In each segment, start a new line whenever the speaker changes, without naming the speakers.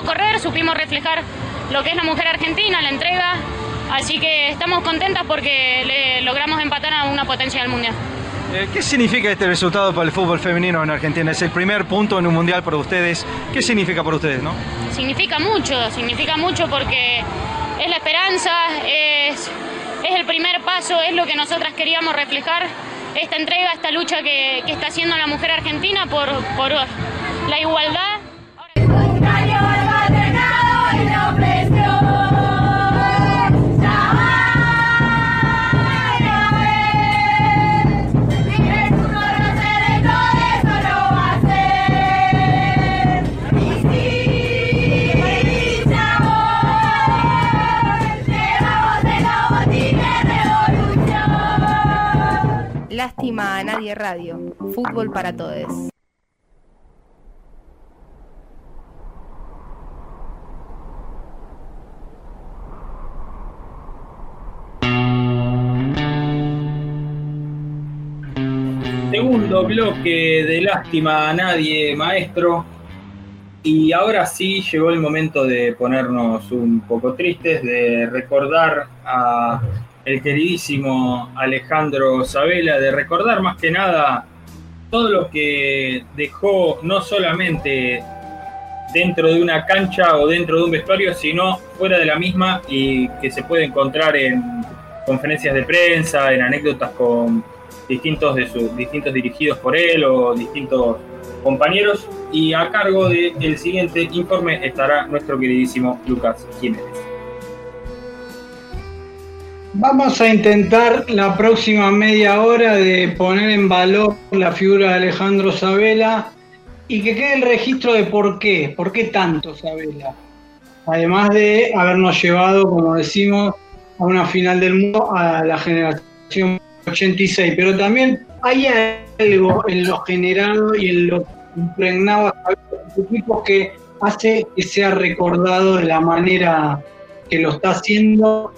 Supimos, correr, supimos reflejar lo que es la mujer argentina, la entrega, así que estamos contentas porque le logramos empatar a una potencia del mundial.
Eh, ¿Qué significa este resultado para el fútbol femenino en Argentina? Es el primer punto en un mundial para ustedes. ¿Qué significa para ustedes, no?
Significa mucho, significa mucho porque es la esperanza, es, es el primer paso, es lo que nosotras queríamos reflejar, esta entrega, esta lucha que, que está haciendo la mujer argentina por, por la igualdad.
Lástima a Nadie Radio. Fútbol para todos.
Segundo bloque de Lástima a Nadie, maestro. Y ahora sí llegó el momento de ponernos un poco tristes, de recordar a el queridísimo Alejandro Sabela, de recordar más que nada todo lo que dejó no solamente dentro de una cancha o dentro de un vestuario, sino fuera de la misma y que se puede encontrar en conferencias de prensa, en anécdotas con distintos de sus distintos dirigidos por él o distintos compañeros y a cargo del siguiente informe estará nuestro queridísimo Lucas Jiménez.
Vamos a intentar la próxima media hora de poner en valor la figura de Alejandro Sabela y que quede el registro de por qué, por qué tanto Sabela. Además de habernos llevado, como decimos, a una final del mundo a la generación 86, pero también hay algo en lo generado y en lo impregnado a equipo que hace que sea recordado de la manera que lo está haciendo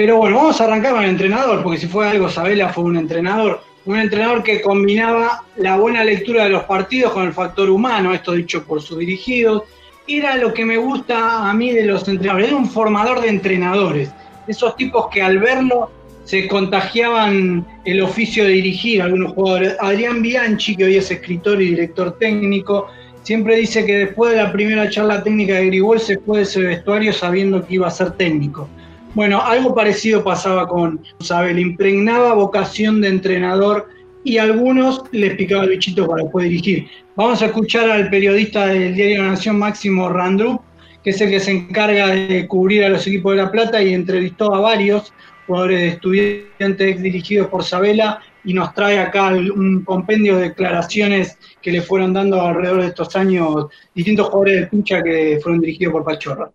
pero bueno, vamos a arrancar con el entrenador, porque si fue algo, Sabela fue un entrenador, un entrenador que combinaba la buena lectura de los partidos con el factor humano, esto dicho por sus dirigidos. Era lo que me gusta a mí de los entrenadores, era un formador de entrenadores, esos tipos que al verlo se contagiaban el oficio de dirigir algunos jugadores. Adrián Bianchi, que hoy es escritor y director técnico, siempre dice que después de la primera charla técnica de Grigol se fue de ese vestuario sabiendo que iba a ser técnico. Bueno, algo parecido pasaba con Sabel, impregnaba vocación de entrenador y a algunos les picaba el bichito para después dirigir. Vamos a escuchar al periodista del diario Nación Máximo Randrup, que es el que se encarga de cubrir a los equipos de La Plata y entrevistó a varios jugadores de estudiantes dirigidos por Sabela y nos trae acá un compendio de declaraciones que le fueron dando alrededor de estos años distintos jugadores de pincha que fueron dirigidos por Pachorra.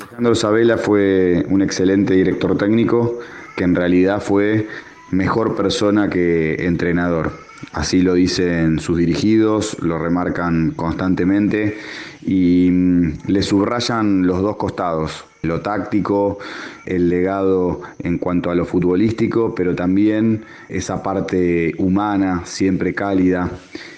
Alejandro Sabela fue un excelente director técnico que en realidad fue mejor persona que entrenador. Así lo dicen sus dirigidos, lo remarcan constantemente y le subrayan los dos costados, lo táctico, el legado en cuanto a lo futbolístico, pero también esa parte humana, siempre cálida,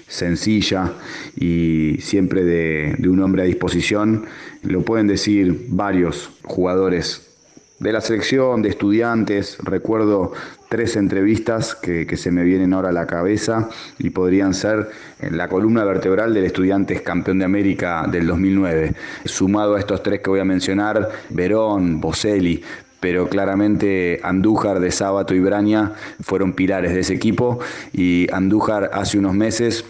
sencilla y siempre de, de un hombre a disposición. Lo pueden decir varios jugadores de la selección, de estudiantes. Recuerdo tres entrevistas que, se me vienen ahora a la cabeza y podrían ser la columna vertebral del Estudiantes Campeón de América del 2009. Sumado a estos tres que voy a mencionar, Verón, Boselli, pero claramente Andújar de Sábato y Braña fueron pilares de ese equipo y Andújar hace unos meses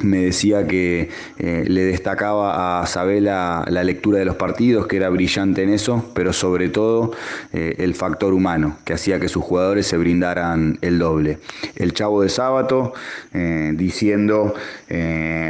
me decía que eh, le destacaba a Sabela la lectura de los partidos, que era brillante en eso, pero sobre todo eh, el factor humano, que hacía que sus jugadores se brindaran el doble. El chavo de sábado, eh, diciendo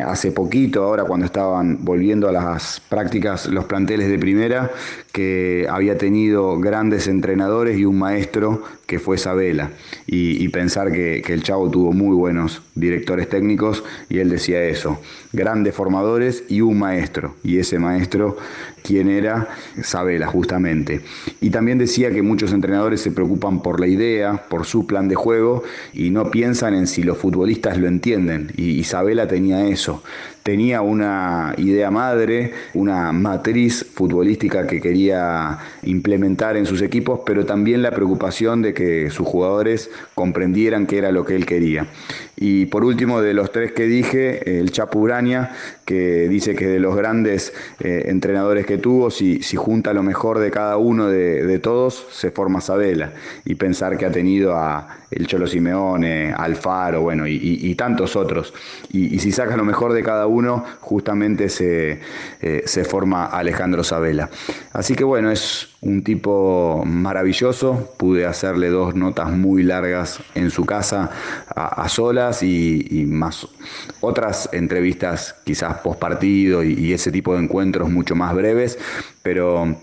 hace poquito, ahora cuando estaban volviendo a las prácticas los planteles de primera, que había tenido grandes entrenadores y un maestro que fue Sabela, y, pensar que, el chavo tuvo muy buenos directores técnicos y él decía eso, grandes formadores y un maestro. Y ese maestro, ¿quién era? Sabela, justamente. Y también decía que muchos entrenadores se preocupan por la idea, por su plan de juego y no piensan en si los futbolistas lo entienden. Y Isabela tenía eso tenía una idea madre, una matriz futbolística que quería implementar en sus equipos, pero también la preocupación de que sus jugadores comprendieran qué era lo que él quería. Y por último, de los tres que dije, el Chapu Uraña, que dice que de los grandes eh, entrenadores que tuvo, si, si, junta lo mejor de cada uno de, todos, se forma Sabela. Y pensar que ha tenido a el Cholo Simeone, Alfaro, bueno, y, tantos otros. Y, si saca lo mejor de cada uno, justamente se, eh, se forma Alejandro Sabela. Así que bueno, es un tipo maravilloso. Pude hacerle dos notas muy largas en su casa a, solas y, más otras entrevistas quizás post partido y, y ese tipo de encuentros mucho más breves, pero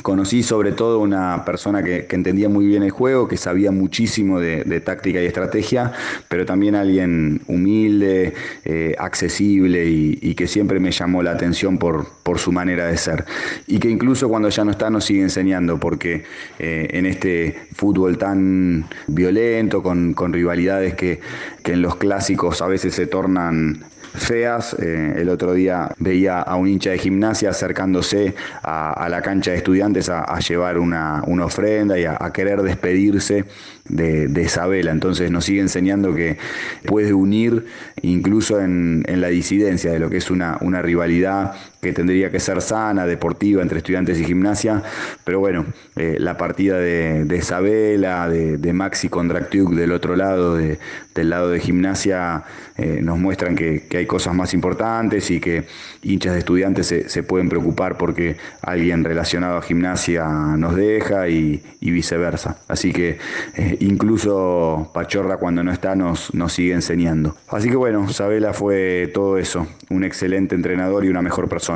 Conocí sobre todo una persona que, entendía muy bien el juego, que sabía muchísimo de, táctica y estrategia, pero también alguien humilde, eh, accesible y, que siempre me llamó la atención por, su manera de ser. Y que incluso cuando ya no está nos sigue enseñando, porque eh, en este fútbol tan violento, con, rivalidades que en los clásicos a veces se tornan feas. Eh, el otro día veía a un hincha de gimnasia acercándose a, la cancha de estudiantes a, llevar una, ofrenda y a, querer despedirse de, Isabela. Entonces nos sigue enseñando que puede unir incluso en, la disidencia de lo que es una, una rivalidad que tendría que ser sana, deportiva, entre estudiantes y gimnasia, pero bueno, eh, la partida de, Isabela, de, Maxi Kondratiuk del otro lado, del lado de gimnasia, eh, nos muestran que, hay cosas más importantes y que hinchas de estudiantes se, pueden preocupar porque alguien relacionado a gimnasia nos deja y, viceversa. Así que eh, incluso Pachorra cuando no está nos, nos sigue enseñando. Así que bueno, Isabela fue todo eso, un excelente entrenador y una mejor persona.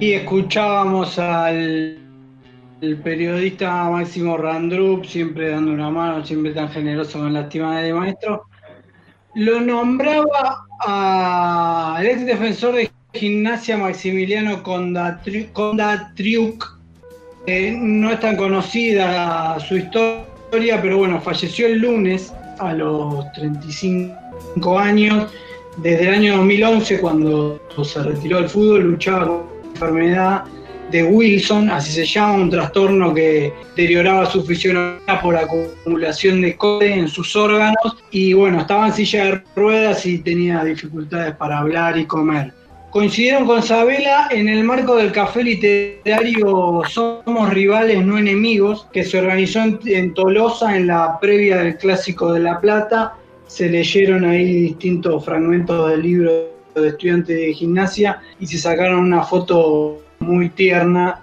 Y escuchábamos al periodista Máximo Randrup, siempre dando una mano, siempre tan generoso con la estima de maestro. Lo nombraba al ex defensor de gimnasia Maximiliano Condatriuk. no es tan conocida su historia, pero bueno, falleció el lunes a los 35 años desde el año 2011, cuando se retiró del fútbol, luchaba con la enfermedad de Wilson, así se llama, un trastorno que deterioraba su fisionomía por acumulación de cobre en sus órganos y bueno, estaba en silla de ruedas y tenía dificultades para hablar y comer. Coincidieron con Sabela en el marco del café literario Somos Rivales, no Enemigos, que se organizó en Tolosa en la previa del Clásico de La Plata se leyeron ahí distintos fragmentos del libro de estudiantes de gimnasia y se sacaron una foto muy tierna.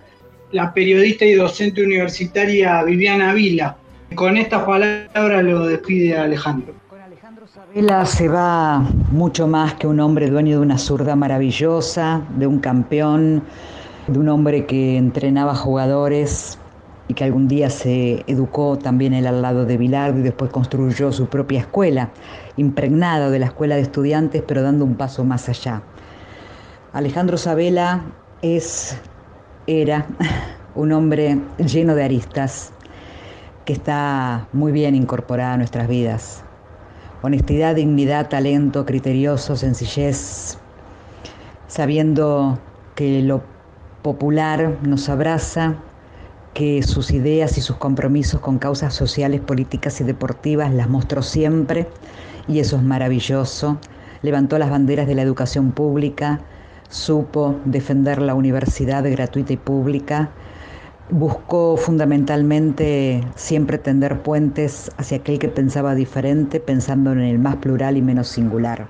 La periodista y docente universitaria Viviana Vila. Con estas palabras lo despide Alejandro.
Con Alejandro Sabela se va mucho más que un hombre dueño de una zurda maravillosa, de un campeón, de un hombre que entrenaba jugadores y que algún día se educó también él al lado de Bilardo y después construyó su propia escuela, impregnada de la escuela de estudiantes, pero dando un paso más allá. Alejandro Sabela es, era un hombre lleno de aristas que está muy bien incorporada a nuestras vidas. Honestidad, dignidad, talento, criterioso, sencillez, sabiendo que lo popular nos abraza que sus ideas y sus compromisos con causas sociales, políticas y deportivas las mostró siempre y eso es maravilloso. Levantó las banderas de la educación pública, supo defender la universidad gratuita y pública, buscó fundamentalmente siempre tender puentes hacia aquel que pensaba diferente, pensando en el más plural y menos singular.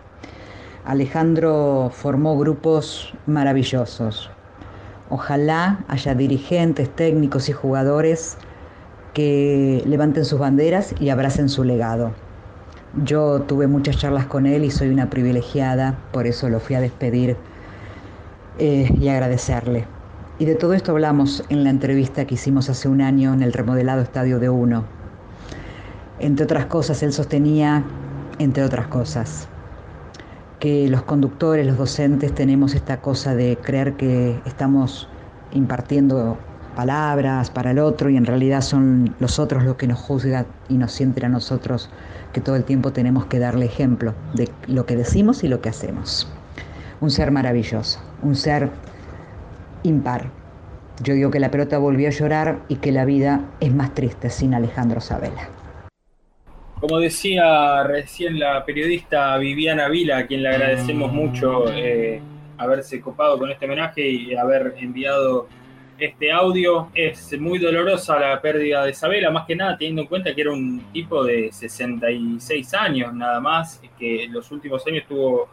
Alejandro formó grupos maravillosos. Ojalá haya dirigentes, técnicos y jugadores que levanten sus banderas y abracen su legado. Yo tuve muchas charlas con él y soy una privilegiada, por eso lo fui a despedir eh, y agradecerle. Y de todo esto hablamos en la entrevista que hicimos hace un año en el remodelado Estadio de Uno. Entre otras cosas, él sostenía, entre otras cosas, que los conductores, los docentes tenemos esta cosa de creer que estamos impartiendo palabras para el otro y en realidad son los otros los que nos juzgan y nos sienten a nosotros que todo el tiempo tenemos que darle ejemplo de lo que decimos y lo que hacemos. Un ser maravilloso, un ser impar. Yo digo que la pelota volvió a llorar y que la vida es más triste sin Alejandro Sabela.
Como decía recién la periodista Viviana Vila, a quien le agradecemos mucho eh, haberse copado con este homenaje y haber enviado este audio, es muy dolorosa la pérdida de Sabela, más que nada teniendo en cuenta que era un tipo de 66 años nada más, que en los últimos años tuvo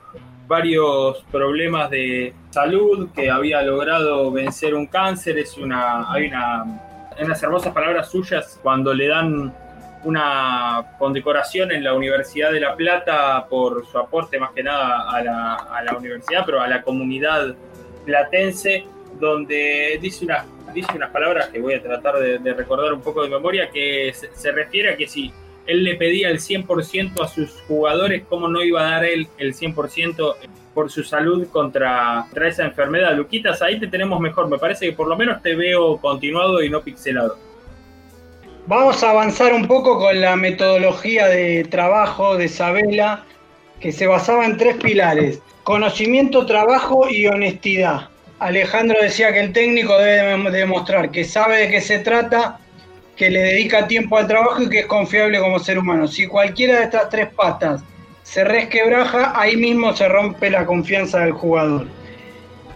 varios problemas de salud, que había logrado vencer un cáncer, es una, hay una, unas hermosas palabras suyas cuando le dan una condecoración en la Universidad de La Plata por su aporte más que nada a la, universidad, pero a la comunidad platense, donde dice unas, dice unas palabras que voy a tratar de, recordar un poco de memoria, que se, refiere a que si él le pedía el 100% a sus jugadores, ¿cómo no iba a dar él el 100% por su salud contra, contra esa enfermedad? Luquitas, ahí te tenemos mejor, me parece que por lo menos te veo continuado y no pixelado.
Vamos a avanzar un poco con la metodología de trabajo de Isabela, que se basaba en tres pilares, conocimiento, trabajo y honestidad. Alejandro decía que el técnico debe demostrar que sabe de qué se trata, que le dedica tiempo al trabajo y que es confiable como ser humano. Si cualquiera de estas tres patas se resquebraja, ahí mismo se rompe la confianza del jugador.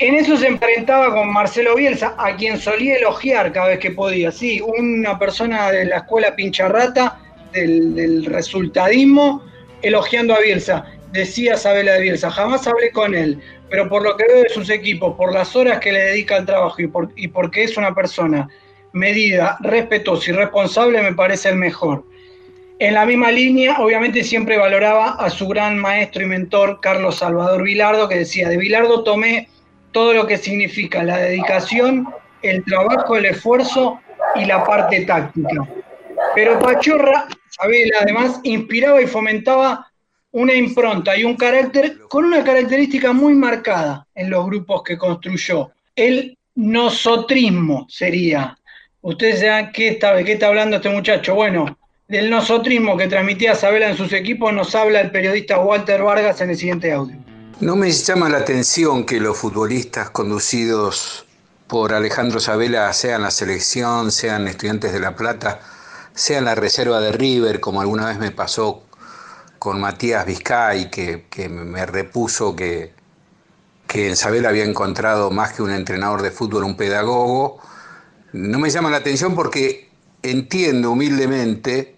En eso se enfrentaba con Marcelo Bielsa, a quien solía elogiar cada vez que podía. Sí, una persona de la escuela pincharrata, del, resultadismo, elogiando a Bielsa. Decía Sabela de Bielsa, jamás hablé con él, pero por lo que veo de sus equipos, por las horas que le dedica al trabajo y, por, y porque es una persona medida, respetuosa y responsable, me parece el mejor. En la misma línea, obviamente siempre valoraba a su gran maestro y mentor, Carlos Salvador Vilardo, que decía, de Vilardo tomé todo lo que significa la dedicación, el trabajo, el esfuerzo y la parte táctica. Pero Pachorra, Sabela, además, inspiraba y fomentaba una impronta y un carácter con una característica muy marcada en los grupos que construyó. El nosotrismo sería. Ustedes saben qué está, qué está hablando este muchacho. Bueno, del nosotrismo que transmitía Sabela en sus equipos nos habla el periodista Walter Vargas en el siguiente audio.
No me llama la atención que los futbolistas conducidos por Alejandro Sabela sean la selección, sean estudiantes de La Plata, sean la reserva de River, como alguna vez me pasó con Matías Vizcay, que, me repuso que, que en Sabela había encontrado más que un entrenador de fútbol, un pedagogo. No me llama la atención porque entiendo humildemente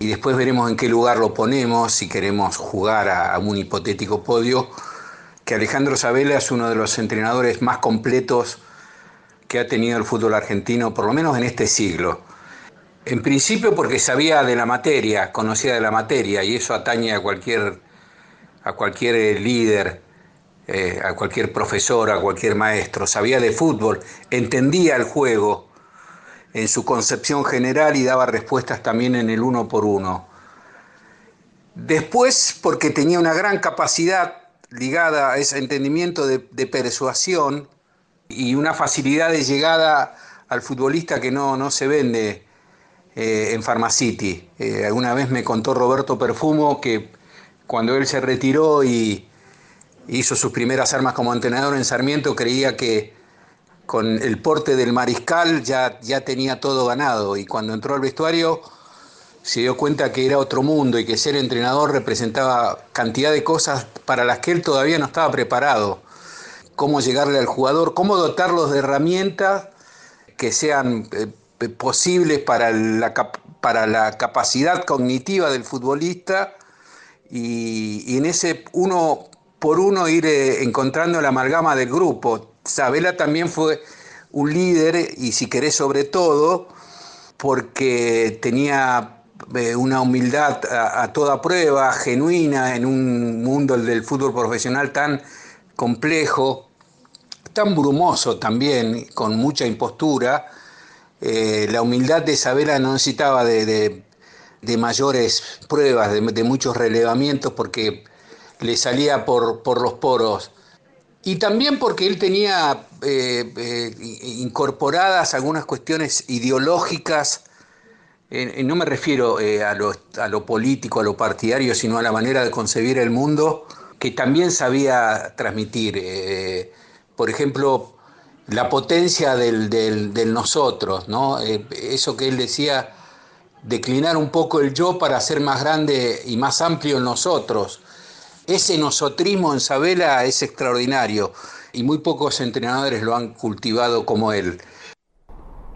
y después veremos en qué lugar lo ponemos si queremos jugar a, un hipotético podio, que Alejandro Sabela es uno de los entrenadores más completos que ha tenido el fútbol argentino, por lo menos en este siglo. En principio porque sabía de la materia, conocía de la materia, y eso atañe a cualquier, a cualquier líder, eh, a cualquier profesor, a cualquier maestro. Sabía de fútbol, entendía el juego, en su concepción general y daba respuestas también en el uno por uno. Después, porque tenía una gran capacidad ligada a ese entendimiento de, persuasión y una facilidad de llegada al futbolista que no, no se vende eh, en Pharmacity. Eh, alguna vez me contó Roberto Perfumo que cuando él se retiró y hizo sus primeras armas como entrenador en Sarmiento, creía que con el porte del mariscal ya, ya tenía todo ganado y cuando entró al vestuario se dio cuenta que era otro mundo y que ser entrenador representaba cantidad de cosas para las que él todavía no estaba preparado. Cómo llegarle al jugador, cómo dotarlos de herramientas que sean eh, posibles para la, para la capacidad cognitiva del futbolista y, en ese uno por uno ir eh, encontrando la amalgama del grupo. Sabela también fue un líder y si querés sobre todo porque tenía eh, una humildad a, toda prueba, genuina, en un mundo del fútbol profesional tan complejo, tan brumoso también, con mucha impostura. Eh, la humildad de Isabela no necesitaba de, mayores pruebas, de, muchos relevamientos, porque le salía por, por los poros. Y también porque él tenía eh, incorporadas algunas cuestiones ideológicas no me refiero eh, a, lo, político, a lo partidario, sino a la manera de concebir el mundo que también sabía transmitir. Eh, por ejemplo, la potencia del, nosotros, ¿no? Eh, eso que él decía, declinar un poco el yo para ser más grande y más amplio en nosotros. Ese nosotrismo en Sabela es extraordinario y muy pocos entrenadores lo han cultivado como él.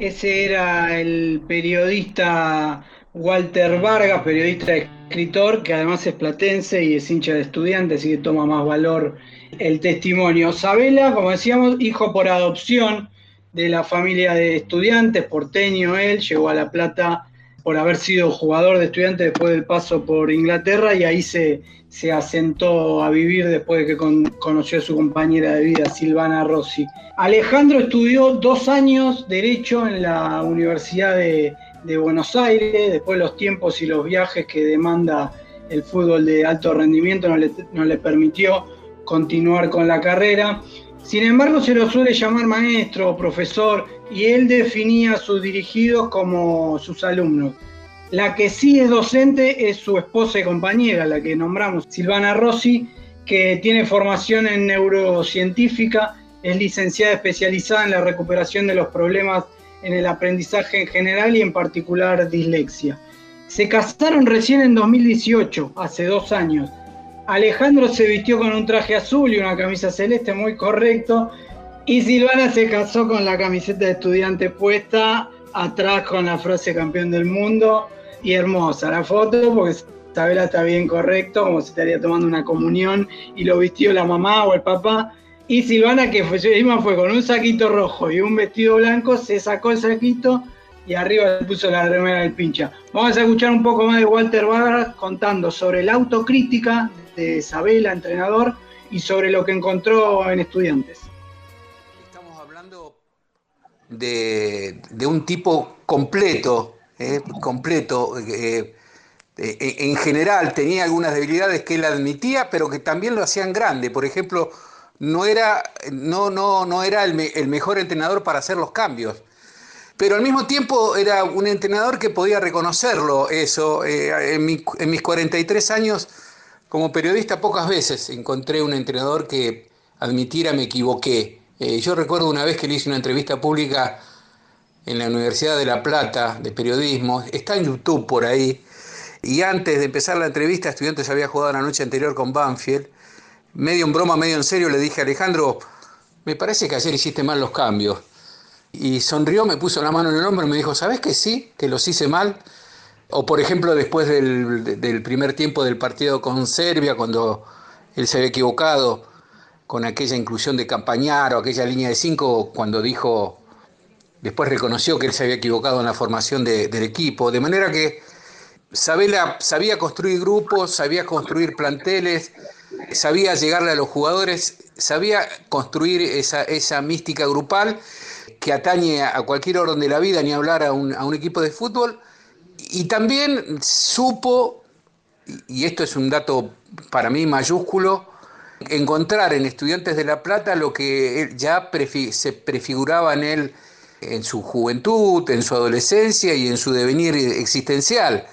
Ese era el periodista Walter Vargas, periodista escritor, que además es platense y es hincha de estudiantes, así que toma más valor el testimonio. Sabela, como decíamos, hijo por adopción de la familia de estudiantes, porteño él, llegó a La Plata por haber sido jugador de estudiantes después del paso por Inglaterra y ahí se, se asentó a vivir después de que conoció a su compañera de vida, Silvana Rossi. Alejandro estudió dos años Derecho en la Universidad de, Buenos Aires, después los tiempos y los viajes que demanda el fútbol de alto rendimiento no le, no le permitió continuar con la carrera. Sin embargo, se lo suele llamar maestro o profesor y él definía a sus dirigidos como sus alumnos. La que sí es docente es su esposa y compañera, la que nombramos, Silvana Rossi, que tiene formación en neurocientífica, es licenciada especializada en la recuperación de los problemas en el aprendizaje en general y en particular dislexia. Se casaron recién en 2018, hace dos años Alejandro se vistió con un traje azul y una camisa celeste, muy correcto. Y Silvana se casó con la camiseta de estudiante puesta, atrás con la frase campeón del mundo. Y hermosa la foto, porque Isabela está bien correcto, como si estaría tomando una comunión. Y lo vistió la mamá o el papá. Y Silvana, que fue, fue con un saquito rojo y un vestido blanco, se sacó el saquito y arriba le puso la remera del pincha. Vamos a escuchar un poco más de Walter Vargas contando sobre la autocrítica de Isabela, entrenador, y sobre lo que encontró en estudiantes.
Estamos hablando de, un tipo completo, eh, completo. Eh, eh, en general tenía algunas debilidades que él admitía, pero que también lo hacían grande. Por ejemplo, no era, no, no, no era el, el mejor entrenador para hacer los cambios pero al mismo tiempo era un entrenador que podía reconocerlo, eso. en, en, mis 43 años como periodista pocas veces encontré un entrenador que admitiera me equivoqué. Eh, yo recuerdo una vez que le hice una entrevista pública en la Universidad de La Plata de periodismo, está en YouTube por ahí, y antes de empezar la entrevista, Estudiantes había jugado la noche anterior con Banfield, medio en broma, medio en serio, le dije Alejandro, me parece que ayer hiciste mal los cambios. Y sonrió, me puso la mano en el hombro y me dijo, ¿sabes que sí? Que los hice mal. O por ejemplo, después del, primer tiempo del partido con Serbia, cuando él se había equivocado con aquella inclusión de Campañar o aquella línea de cinco, cuando dijo, después reconoció que él se había equivocado en la formación del equipo. De manera que Sabela sabía construir grupos, sabía construir planteles, sabía llegarle a los jugadores, sabía construir esa mística grupal que atañe a cualquier orden de la vida, ni hablar a un, a un equipo de fútbol y también supo, y esto es un dato para mí mayúsculo, encontrar en Estudiantes de La Plata lo que ya se prefiguraba en él en su juventud, en su adolescencia y en su devenir existencial.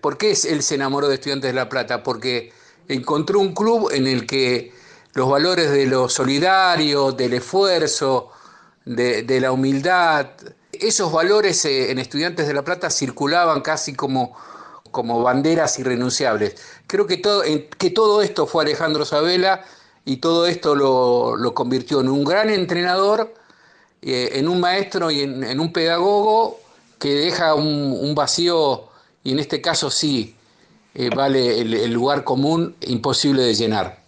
¿Por qué él se enamoró de Estudiantes de La Plata? Porque encontró un club en el que los valores de lo solidario, del esfuerzo, de, la humildad. Esos valores eh, en Estudiantes de La Plata circulaban casi como, como banderas irrenunciables. Creo que todo, que todo esto fue Alejandro Sabela y todo esto lo, convirtió en un gran entrenador, eh, en un maestro y en, un pedagogo que deja un, vacío, y en este caso sí, eh, vale el lugar común imposible de llenar.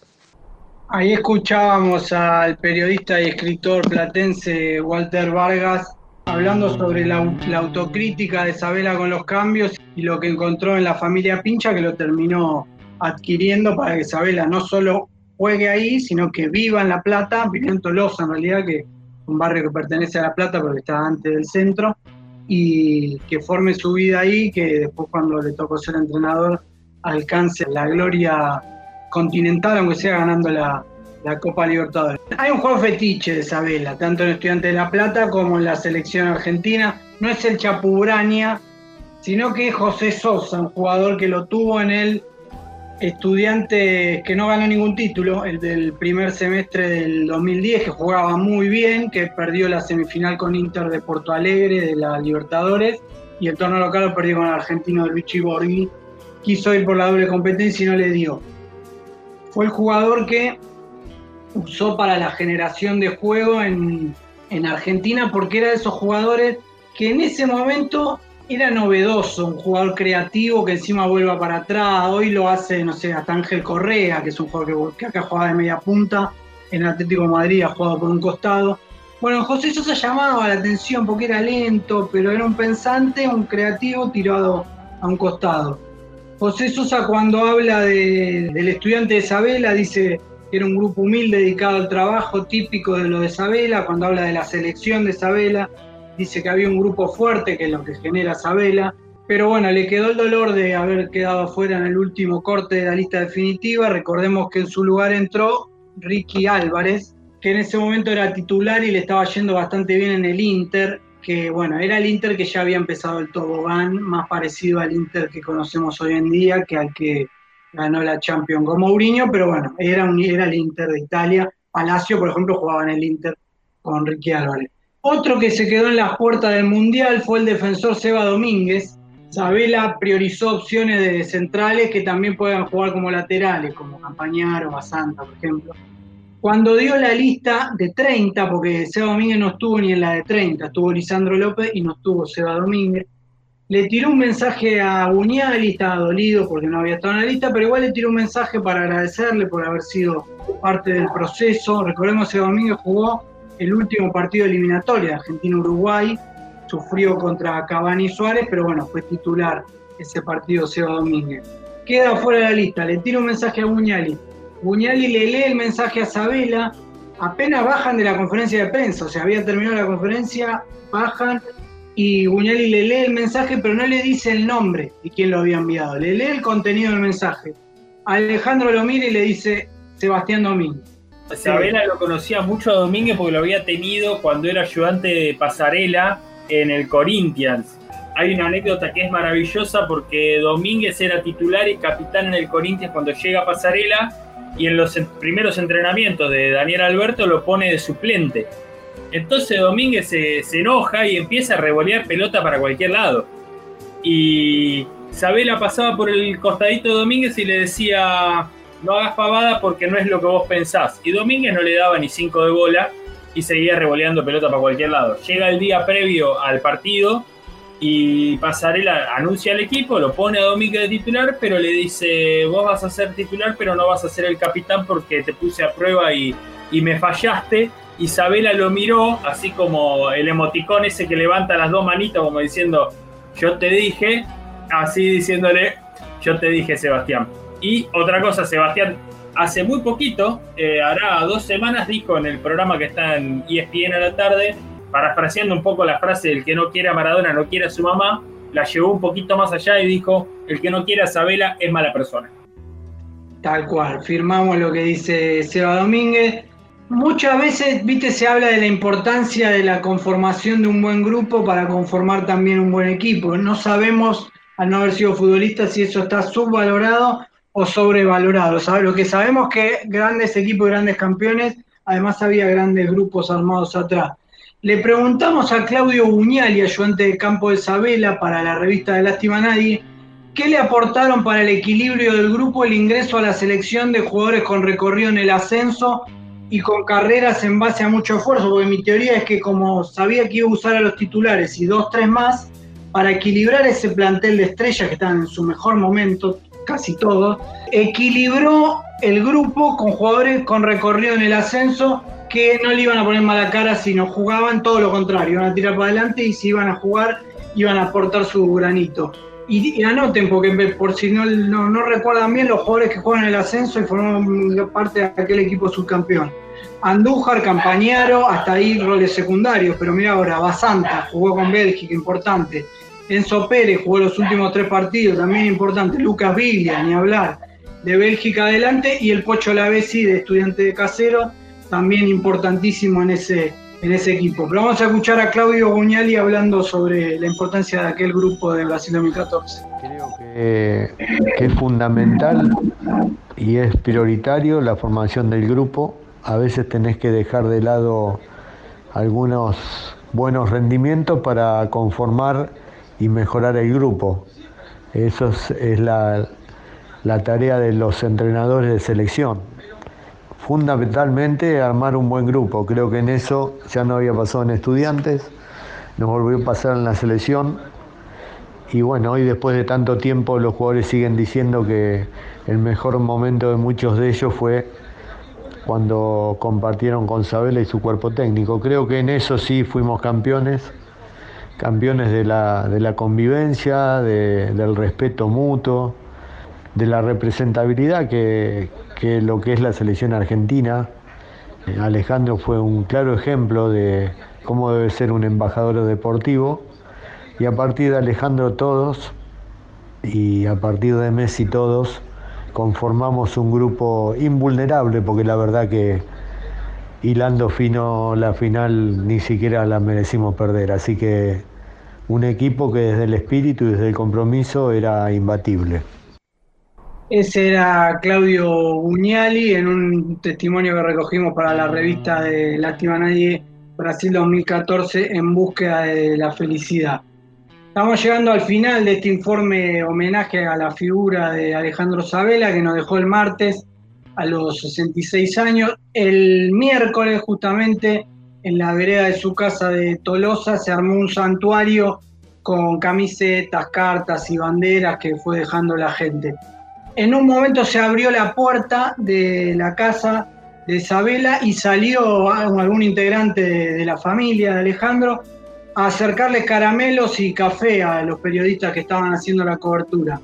Ahí escuchábamos al periodista y escritor platense Walter Vargas hablando sobre la, autocrítica de Isabela con los cambios y lo que encontró en la familia Pincha, que lo terminó adquiriendo para que Isabela no solo juegue ahí, sino que viva en La Plata, viviendo en Tolosa en realidad, que es un barrio que pertenece a La Plata porque está antes del centro, y que forme su vida ahí, que después cuando le tocó ser entrenador alcance la gloria continental, aunque sea ganando la, Copa Libertadores. Hay un juego fetiche de Isabela, tanto en Estudiante de La Plata como en la selección argentina. No es el Chapubraña, sino que es José Sosa, un jugador que lo tuvo en el estudiante que no ganó ningún título, el del primer semestre del 2010, que jugaba muy bien, que perdió la semifinal con Inter de Porto Alegre de la Libertadores, y el torneo local lo perdió con el argentino de Luigi Borghi. Quiso ir por la doble competencia y no le dio fue el jugador que usó para la generación de juego en, Argentina porque era de esos jugadores que en ese momento era novedoso, un jugador creativo que encima vuelva para atrás. Hoy lo hace, no sé, hasta Ángel Correa, que es un jugador que, acá jugaba de media punta, en Atlético Madrid ha jugado por un costado. Bueno, José Sosa llamaba la atención porque era lento, pero era un pensante, un creativo tirado a un costado. José Sosa cuando habla del estudiante de Isabela dice que era un grupo humilde dedicado al trabajo típico de lo de Isabela, cuando habla de la selección de Isabela dice que había un grupo fuerte que es lo que genera Isabela, pero bueno, le quedó el dolor de haber quedado fuera en el último corte de la lista definitiva, recordemos que en su lugar entró Ricky Álvarez, que en ese momento era titular y le estaba yendo bastante bien en el Inter, que bueno, era el Inter que ya había empezado el tobogán, más parecido al Inter que conocemos hoy en día que al que ganó la Champions con Mourinho, pero bueno, era, un, era el Inter de Italia. Palacio, por ejemplo, jugaba en el Inter con Ricky Álvarez. Otro que se quedó en las puertas del Mundial fue el defensor Seba Domínguez. Sabela priorizó opciones de centrales que también puedan jugar como laterales, como Campañar o Basanta, por ejemplo. Cuando dio la lista de 30, porque Seba Domínguez no estuvo ni en la de 30, estuvo Lisandro López y no estuvo Seba Domínguez, le tiró un mensaje a Buñali, estaba dolido porque no había estado en la lista, pero igual le tiró un mensaje para agradecerle por haber sido parte del proceso. Recordemos que Domínguez jugó el último partido eliminatorio de Argentina-Uruguay, sufrió contra Cavani y Suárez, pero bueno, fue titular ese partido Seba Domínguez. Queda fuera de la lista, le tira un mensaje a Buñali Buñali le lee el mensaje a Sabela, apenas bajan de la conferencia de prensa, o sea, había terminado la conferencia, bajan y Buñali le lee el mensaje, pero no le dice el nombre de quién lo había enviado, le lee el contenido del mensaje. Alejandro lo mira y le dice Sebastián Domínguez.
Sabela lo conocía mucho a Domínguez porque lo había tenido cuando era ayudante de pasarela en el Corinthians. Hay una anécdota que es maravillosa porque Domínguez era titular y capitán en el Corinthians cuando llega a pasarela y en los primeros entrenamientos de Daniel Alberto lo pone de suplente. Entonces Domínguez se, enoja y empieza a revolear pelota para cualquier lado. Y Sabela pasaba por el costadito de Domínguez y le decía, no hagas pavada porque no es lo que vos pensás. Y Domínguez no le daba ni cinco de bola y seguía revoleando pelota para cualquier lado. Llega el día previo al partido y Pasarela anuncia al equipo, lo pone a Domínguez de titular, pero le dice, vos vas a ser titular, pero no vas a ser el capitán porque te puse a prueba y, me fallaste. Isabela lo miró, así como el emoticón ese que levanta las dos manitas, como diciendo, yo te dije, así diciéndole, yo te dije, Sebastián. Y otra cosa, Sebastián, hace muy poquito, eh, hará dos semanas, dijo en el programa que está en ESPN a la tarde, parafraseando un poco la frase el que no quiere a Maradona no quiere a su mamá, la llevó un poquito más allá y dijo, el que no quiere a Sabela es mala persona.
Tal cual, firmamos lo que dice Seba Domínguez. Muchas veces, viste, se habla de la importancia de la conformación de un buen grupo para conformar también un buen equipo. No sabemos, al no haber sido futbolista, si eso está subvalorado o sobrevalorado. Lo que sabemos que grandes equipos grandes campeones, además había grandes grupos armados atrás. Le preguntamos a Claudio Buñali, ayudante de campo de Sabela para la revista de Lástima Nadie, ¿qué le aportaron para el equilibrio del grupo el ingreso a la selección de jugadores con recorrido en el ascenso y con carreras en base a mucho esfuerzo? Porque mi teoría es que como sabía que iba a usar a los titulares y dos, tres más, para equilibrar ese plantel de estrellas que están en su mejor momento, casi todos, equilibró el grupo con jugadores con recorrido en el ascenso que no le iban a poner mala cara si no jugaban, todo lo contrario, iban a tirar para adelante y si iban a jugar iban a aportar su granito. Y, anoten, porque por si no, no, recuerdan bien, los jugadores que juegan el ascenso y formaron parte de aquel equipo subcampeón. Andújar, Campañaro, hasta ahí roles secundarios, pero mira ahora, Basanta jugó con Bélgica, importante. Enzo Pérez jugó los últimos tres partidos, también importante. Lucas Viglia, ni hablar. De Bélgica adelante y el Pocho Lavesi de estudiante de casero, también importantísimo en ese, en ese equipo. Pero vamos a escuchar a Claudio Guñali hablando sobre la importancia de aquel grupo de Brasil 2014.
Creo que, es fundamental y es prioritario la formación del grupo. A veces tenés que dejar de lado algunos buenos rendimientos para conformar y mejorar el grupo. Eso es, la, tarea de los entrenadores de selección. Fundamentalmente armar un buen grupo. Creo que en eso ya no había pasado en estudiantes, nos volvió a pasar en la selección. Y bueno, hoy después de tanto tiempo los jugadores siguen diciendo que el mejor momento de muchos de ellos fue cuando compartieron con Sabela y su cuerpo técnico. Creo que en eso sí fuimos campeones campeones de la, de la convivencia, del respeto mutuo, de la representabilidad que, que, lo que es la selección argentina. Eh, Alejandro fue un claro ejemplo de cómo debe ser un embajador deportivo y a partir de Alejandro todos y a partir de Messi todos conformamos un grupo invulnerable porque la verdad que hilando fino la final ni siquiera la merecimos perder, así que un equipo que desde el espíritu y desde el compromiso era imbatible.
Ese era Claudio Buñali en un testimonio que recogimos para la revista de Lástima Nadie Brasil 2014 en búsqueda de la felicidad. Estamos llegando al final de este informe homenaje a la figura de Alejandro Sabela que nos dejó el martes a los 66 años. El miércoles justamente en la vereda de su casa de Tolosa se armó un santuario con camisetas, cartas y banderas que fue dejando la gente. En un momento se abrió la puerta de la casa de Isabela y salió algún integrante de, la familia de Alejandro a acercarle caramelos y café a los periodistas que estaban haciendo la cobertura.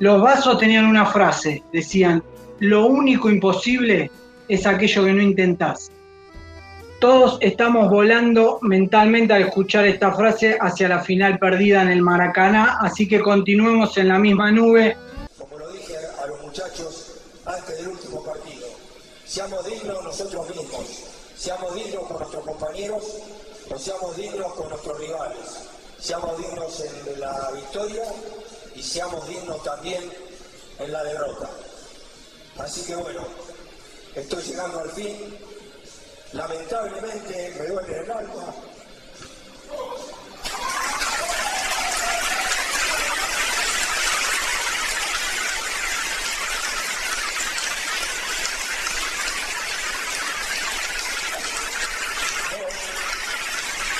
Los vasos tenían una frase, decían, lo único imposible es aquello que no intentás. Todos estamos volando mentalmente al escuchar esta frase hacia la final perdida en el Maracaná, así que continuemos en la misma nube.
Muchachos antes del último partido, seamos dignos nosotros mismos, seamos dignos con nuestros compañeros, o seamos dignos con nuestros rivales, seamos dignos en la victoria y seamos dignos también en la derrota. Así que bueno, estoy llegando al fin Lamentablemente me duele el alma.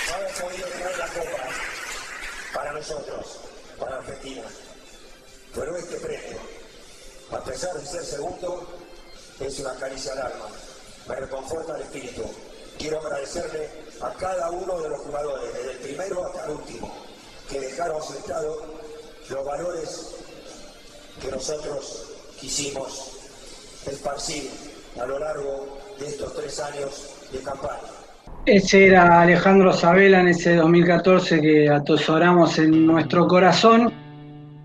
No haber podido ganar la copa para nosotros, para Argentina. Pero este premio, a de ser segundo, es una caricia al alma me reconforta el espíritu. Quiero agradecerle a cada uno de los jugadores, desde el primero hasta el último, que dejaron sentados los valores que nosotros quisimos esparcir a lo largo de estos tres años de campaña.
Ese era Alejandro Sabela en ese 2014 que atosoramos en nuestro corazón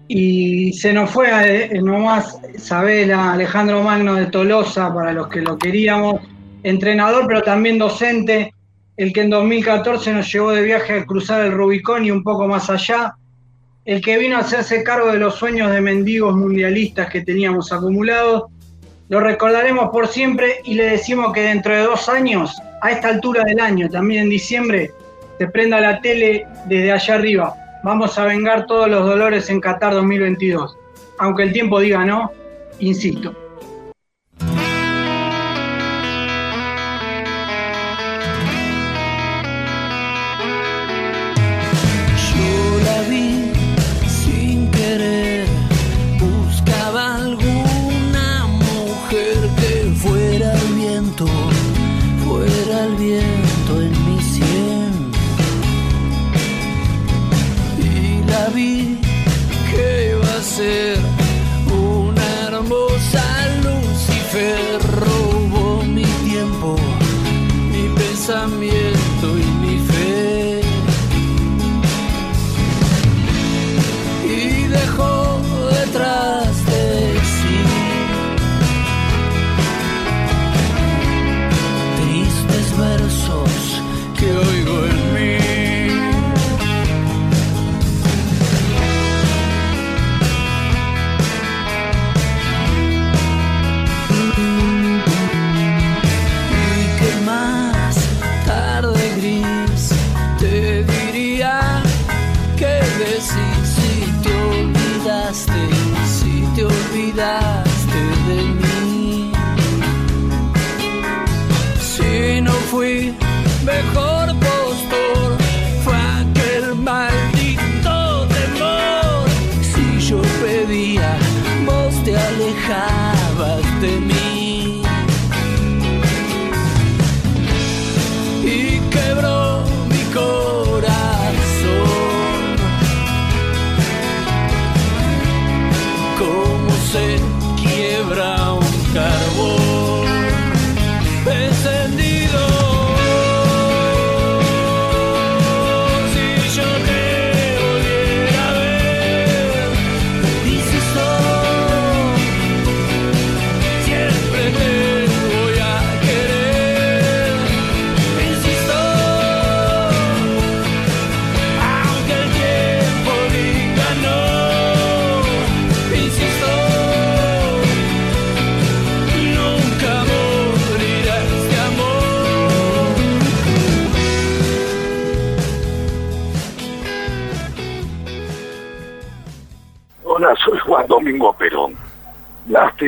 y se nos fue eh, nomás Isabela, Alejandro Magno de Tolosa, para los que lo queríamos, entrenador pero también docente, el que en 2014 nos llevó de viaje a cruzar el Rubicón y un poco más allá, el que vino a hacerse cargo de los sueños de mendigos mundialistas que teníamos acumulados. Lo recordaremos por siempre y le decimos que dentro de dos años, a esta altura del año, también en diciembre,
se prenda la tele desde allá arriba Vamos a vengar todos los dolores en Qatar 2022. Aunque el tiempo diga no, insisto,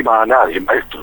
a nadie, maestro.